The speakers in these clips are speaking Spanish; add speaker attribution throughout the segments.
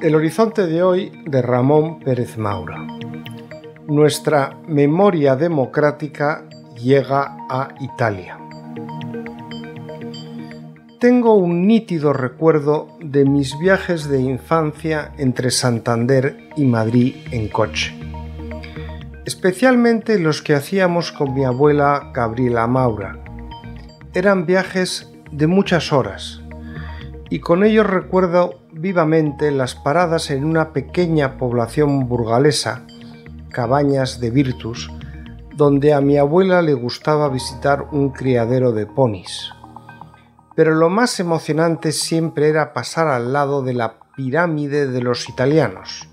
Speaker 1: El horizonte de hoy de Ramón Pérez Maura. Nuestra memoria democrática llega a Italia. Tengo un nítido recuerdo de mis viajes de infancia entre Santander y Madrid en coche. Especialmente los que hacíamos con mi abuela Gabriela Maura. Eran viajes de muchas horas y con ellos recuerdo vivamente las paradas en una pequeña población burgalesa, Cabañas de Virtus, donde a mi abuela le gustaba visitar un criadero de ponis. Pero lo más emocionante siempre era pasar al lado de la pirámide de los italianos,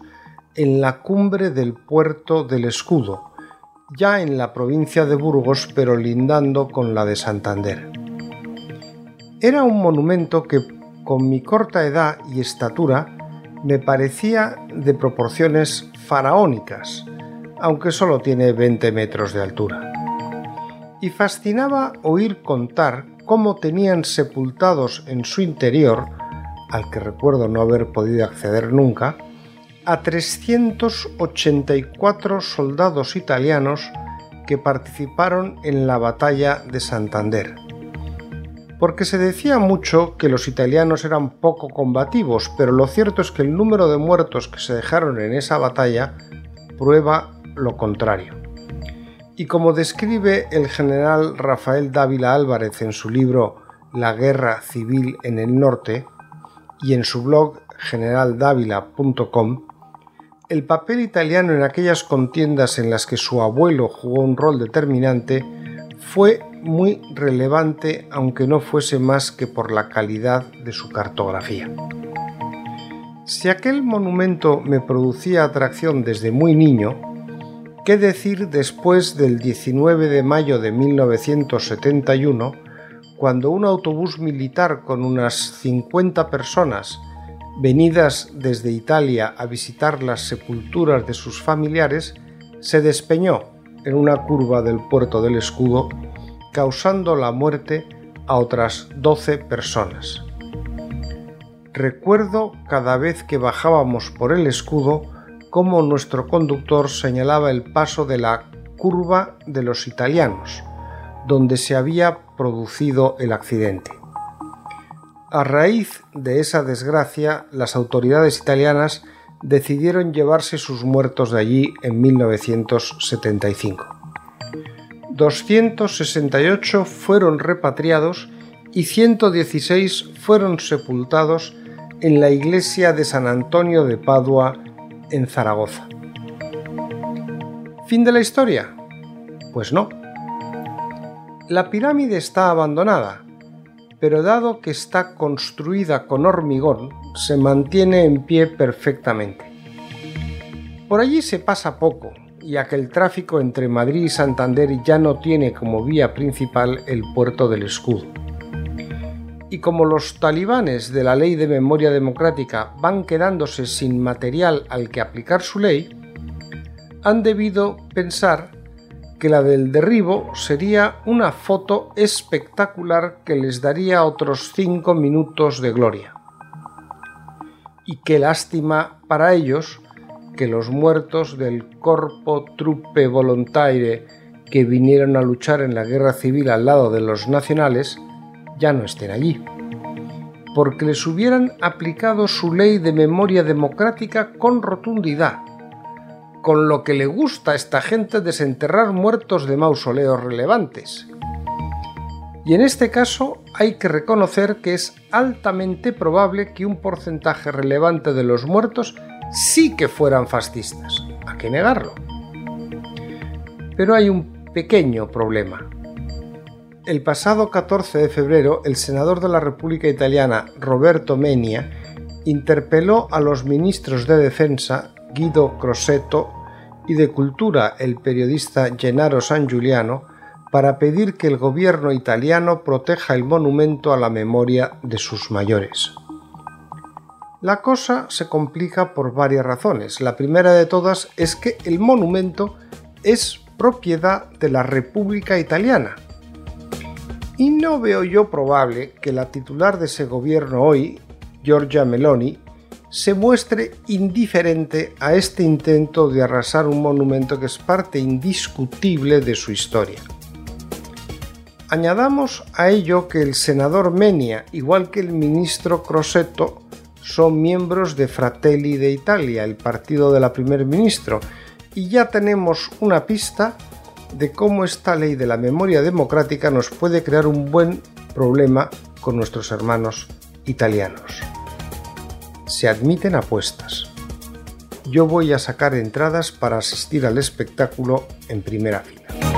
Speaker 1: en la cumbre del puerto del Escudo, ya en la provincia de Burgos pero lindando con la de Santander. Era un monumento que con mi corta edad y estatura, me parecía de proporciones faraónicas, aunque solo tiene 20 metros de altura. Y fascinaba oír contar cómo tenían sepultados en su interior, al que recuerdo no haber podido acceder nunca, a 384 soldados italianos que participaron en la batalla de Santander porque se decía mucho que los italianos eran poco combativos, pero lo cierto es que el número de muertos que se dejaron en esa batalla prueba lo contrario. Y como describe el general Rafael Dávila Álvarez en su libro La guerra civil en el norte y en su blog generaldávila.com, el papel italiano en aquellas contiendas en las que su abuelo jugó un rol determinante fue muy relevante aunque no fuese más que por la calidad de su cartografía. Si aquel monumento me producía atracción desde muy niño, ¿qué decir después del 19 de mayo de 1971, cuando un autobús militar con unas 50 personas venidas desde Italia a visitar las sepulturas de sus familiares se despeñó en una curva del puerto del escudo, causando la muerte a otras 12 personas. Recuerdo cada vez que bajábamos por el escudo cómo nuestro conductor señalaba el paso de la curva de los italianos, donde se había producido el accidente. A raíz de esa desgracia, las autoridades italianas decidieron llevarse sus muertos de allí en 1975. 268 fueron repatriados y 116 fueron sepultados en la iglesia de San Antonio de Padua en Zaragoza. ¿Fin de la historia? Pues no. La pirámide está abandonada, pero dado que está construida con hormigón, se mantiene en pie perfectamente. Por allí se pasa poco, ya que el tráfico entre Madrid y Santander ya no tiene como vía principal el puerto del escudo. Y como los talibanes de la ley de memoria democrática van quedándose sin material al que aplicar su ley, han debido pensar que la del derribo sería una foto espectacular que les daría otros cinco minutos de gloria. Y qué lástima para ellos que los muertos del Corpo Truppe Volontaire que vinieron a luchar en la guerra civil al lado de los nacionales ya no estén allí, porque les hubieran aplicado su ley de memoria democrática con rotundidad con lo que le gusta a esta gente desenterrar muertos de mausoleos relevantes. Y en este caso hay que reconocer que es altamente probable que un porcentaje relevante de los muertos sí que fueran fascistas. ¿A qué negarlo? Pero hay un pequeño problema. El pasado 14 de febrero, el senador de la República Italiana, Roberto Menia, interpeló a los ministros de Defensa Guido Crosetto y de Cultura, el periodista Gennaro San Giuliano, para pedir que el gobierno italiano proteja el monumento a la memoria de sus mayores. La cosa se complica por varias razones. La primera de todas es que el monumento es propiedad de la República Italiana. Y no veo yo probable que la titular de ese gobierno hoy, Giorgia Meloni, se muestre indiferente a este intento de arrasar un monumento que es parte indiscutible de su historia. Añadamos a ello que el senador Menia, igual que el ministro Crosetto, son miembros de Fratelli de Italia, el partido de la primer ministro, y ya tenemos una pista de cómo esta ley de la memoria democrática nos puede crear un buen problema con nuestros hermanos italianos. Se admiten apuestas. Yo voy a sacar entradas para asistir al espectáculo en primera fila.